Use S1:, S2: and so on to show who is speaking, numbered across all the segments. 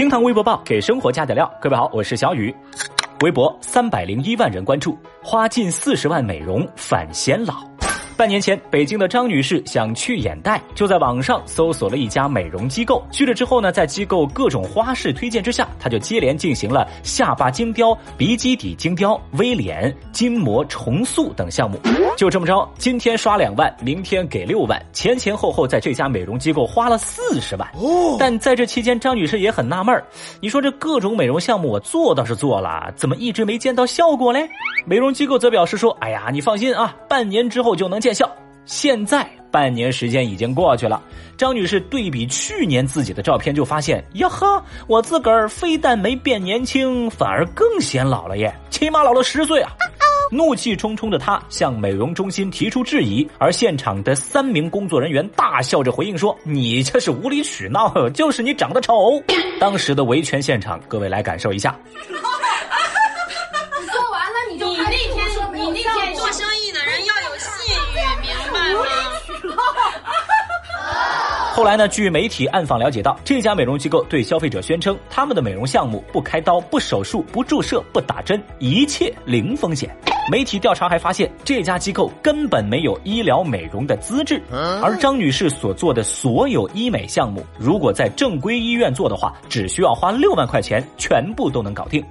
S1: 厅堂微博报给生活加点料。各位好，我是小雨。微博三百零一万人关注，花近四十万美容反显老。半年前，北京的张女士想去眼袋，就在网上搜索了一家美容机构。去了之后呢，在机构各种花式推荐之下，她就接连进行了下巴精雕、鼻基底精雕、微脸、筋膜重塑等项目。就这么着，今天刷两万，明天给六万，前前后后在这家美容机构花了四十万。哦，但在这期间，张女士也很纳闷儿，你说这各种美容项目我做倒是做了，怎么一直没见到效果嘞？美容机构则表示说：“哎呀，你放心啊，半年之后就能见。”见效，现在半年时间已经过去了。张女士对比去年自己的照片，就发现呀呵，我自个儿非但没变年轻，反而更显老了耶，起码老了十岁啊！怒气冲冲的她向美容中心提出质疑，而现场的三名工作人员大笑着回应说：“你这是无理取闹，就是你长得丑。”当时的维权现场，各位来感受一下。后来呢？据媒体暗访了解到，这家美容机构对消费者宣称，他们的美容项目不开刀、不手术、不注射、不打针，一切零风险。媒体调查还发现，这家机构根本没有医疗美容的资质，而张女士所做的所有医美项目，如果在正规医院做的话，只需要花六万块钱，全部都能搞定。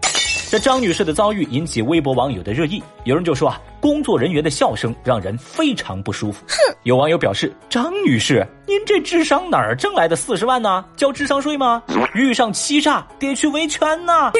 S1: 这张女士的遭遇引起微博网友的热议，有人就说啊，工作人员的笑声让人非常不舒服。哼，有网友表示，张女士，您这智商哪儿挣来的四十万呢？交智商税吗？遇上欺诈得去维权呐。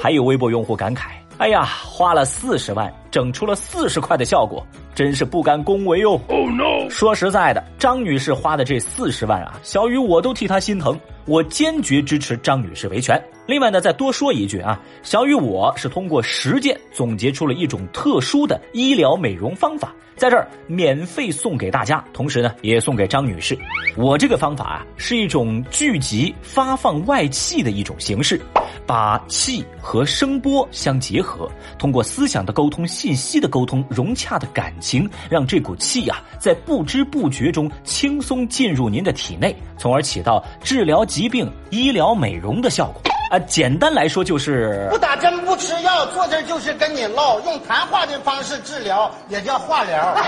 S1: 还有微博用户感慨，哎呀，花了四十万，整出了四十块的效果，真是不敢恭维哦。Oh no！说实在的，张女士花的这四十万啊，小雨我都替她心疼。我坚决支持张女士维权。另外呢，再多说一句啊，小雨我是通过实践总结出了一种特殊的医疗美容方法，在这儿免费送给大家，同时呢也送给张女士。我这个方法啊是一种聚集发放外气的一种形式，把气和声波相结合，通过思想的沟通、信息的沟通、融洽的感情，让这股气呀在不知不觉中轻松进入您的体内，从而起到治疗。疾病、医疗、美容的效果啊，简单来说就是
S2: 不打针、不吃药，坐这就是跟你唠，用谈话的方式治疗，也叫化疗。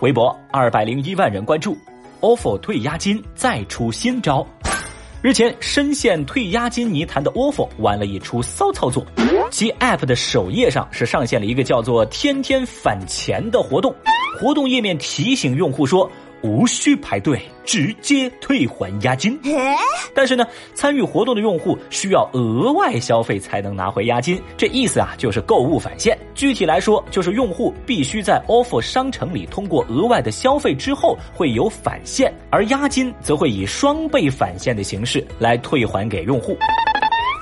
S1: 微博二百零一万人关注，ofo 退押金再出新招。日前，深陷退押金泥潭的 ofo 玩了一出骚操作，其 app 的首页上是上线了一个叫做“天天返钱”的活动，活动页面提醒用户说。无需排队，直接退还押金。但是呢，参与活动的用户需要额外消费才能拿回押金。这意思啊，就是购物返现。具体来说，就是用户必须在 ofo 商城里通过额外的消费之后会有返现，而押金则会以双倍返现的形式来退还给用户。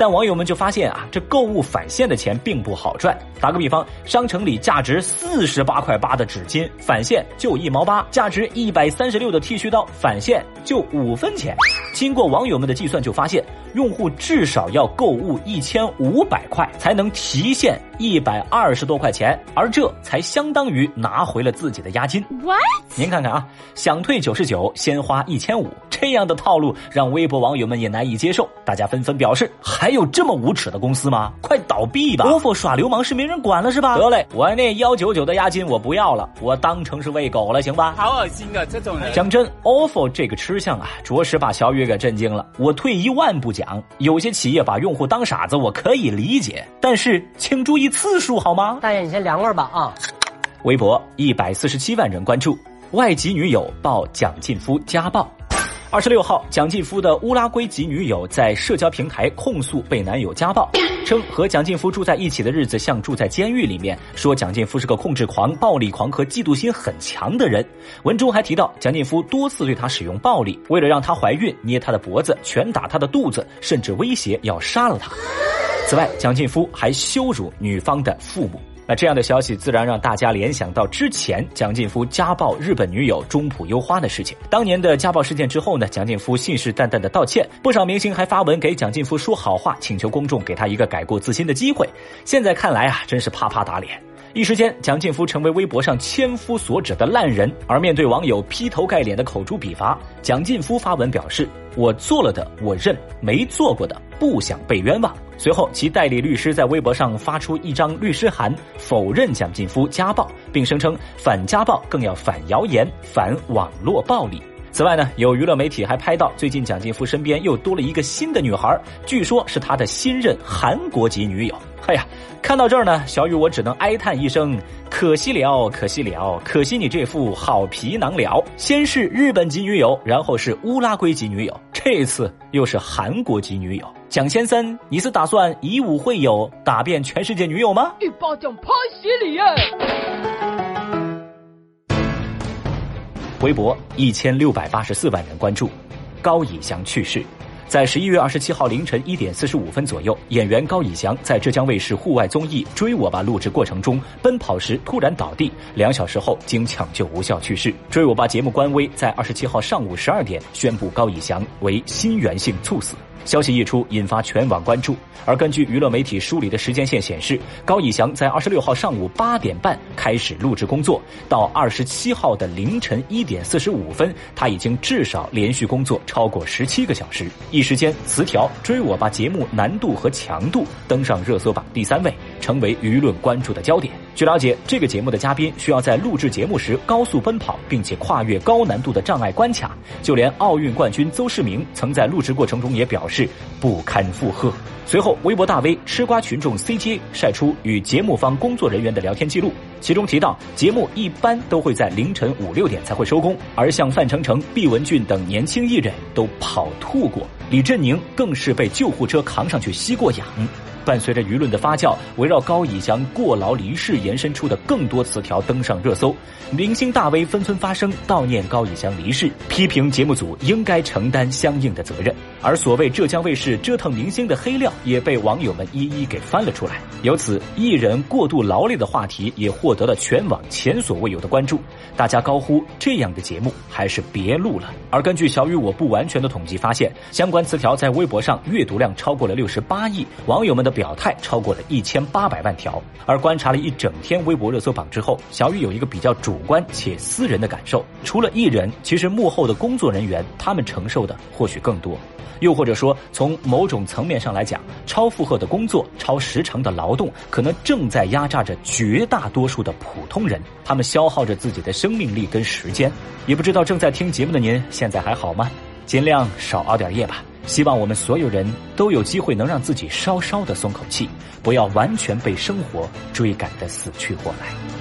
S1: 但网友们就发现啊，这购物返现的钱并不好赚。打个比方，商城里价值四十八块八的纸巾返现就一毛八，价值一百三十六的剃须刀返现就五分钱。经过网友们的计算，就发现用户至少要购物一千五百块才能提现一百二十多块钱，而这才相当于拿回了自己的押金。What？您看看啊，想退九十九，先花一千五。这样的套路让微博网友们也难以接受，大家纷纷表示：还有这么无耻的公司吗？快倒闭吧！ofo 耍流氓是没人管了是吧？得嘞，我那幺九九的押金我不要了，我当成是喂狗了，行吧？
S3: 好恶心啊，这种人！
S1: 讲真，ofo 这个吃相啊，着实把小雨给震惊了。我退一万步讲，有些企业把用户当傻子，我可以理解，但是请注意次数好吗？
S4: 大爷，你先凉快吧啊！
S1: 微博一百四十七万人关注，外籍女友曝蒋劲夫家暴。二十六号，蒋劲夫的乌拉圭籍女友在社交平台控诉被男友家暴，称和蒋劲夫住在一起的日子像住在监狱里面，说蒋劲夫是个控制狂、暴力狂和嫉妒心很强的人。文中还提到，蒋劲夫多次对她使用暴力，为了让她怀孕，捏她的脖子、拳打她的肚子，甚至威胁要杀了她。此外，蒋劲夫还羞辱女方的父母。那这样的消息自然让大家联想到之前蒋劲夫家暴日本女友中浦优花的事情。当年的家暴事件之后呢，蒋劲夫信誓旦旦的道歉，不少明星还发文给蒋劲夫说好话，请求公众给他一个改过自新的机会。现在看来啊，真是啪啪打脸。一时间，蒋劲夫成为微博上千夫所指的烂人。而面对网友劈头盖脸的口诛笔伐，蒋劲夫发文表示：“我做了的我认，没做过的不想被冤枉。”随后，其代理律师在微博上发出一张律师函，否认蒋劲夫家暴，并声称反家暴更要反谣言、反网络暴力。此外呢，有娱乐媒体还拍到，最近蒋劲夫身边又多了一个新的女孩，据说是他的新任韩国籍女友。哎呀，看到这儿呢，小雨我只能哀叹一声：可惜了，可惜了，可惜你这副好皮囊了。先是日本籍女友，然后是乌拉圭籍女友，这次又是韩国籍女友。蒋先生，你是打算以武会友，打遍全世界女友吗？
S3: 一巴掌拍死你啊！
S1: 微博一千六百八十四万人关注，高以翔去世。在十一月二十七号凌晨一点四十五分左右，演员高以翔在浙江卫视户外综艺《追我吧》录制过程中奔跑时突然倒地，两小时后经抢救无效去世。《追我吧》节目官微在二十七号上午十二点宣布高以翔为心源性猝死。消息一出，引发全网关注。而根据娱乐媒体梳理的时间线显示，高以翔在二十六号上午八点半开始录制工作，到二十七号的凌晨一点四十五分，他已经至少连续工作超过十七个小时。一时间，词条《追我吧》节目难度和强度登上热搜榜第三位，成为舆论关注的焦点。据了解，这个节目的嘉宾需要在录制节目时高速奔跑，并且跨越高难度的障碍关卡。就连奥运冠军邹市明曾在录制过程中也表示不堪负荷。随后，微博大 V 吃瓜群众 CJ 晒出与节目方工作人员的聊天记录，其中提到节目一般都会在凌晨五六点才会收工，而像范丞丞、毕雯珺等年轻艺人都跑吐过，李振宁更是被救护车扛上去吸过氧。伴随着舆论的发酵，围绕高以翔过劳离世延伸出的更多词条登上热搜，明星大 V 纷纷发声悼念高以翔离世，批评节目组应该承担相应的责任。而所谓浙江卫视折腾明星的黑料也被网友们一一给翻了出来。由此，艺人过度劳累的话题也获得了全网前所未有的关注，大家高呼这样的节目还是别录了。而根据小雨我不完全的统计发现，相关词条在微博上阅读量超过了六十八亿，网友们的。表态超过了一千八百万条，而观察了一整天微博热搜榜之后，小雨有一个比较主观且私人的感受：除了艺人，其实幕后的工作人员他们承受的或许更多，又或者说从某种层面上来讲，超负荷的工作、超时长的劳动，可能正在压榨着绝大多数的普通人，他们消耗着自己的生命力跟时间。也不知道正在听节目的您现在还好吗？尽量少熬点夜吧。希望我们所有人都有机会能让自己稍稍的松口气，不要完全被生活追赶的死去活来。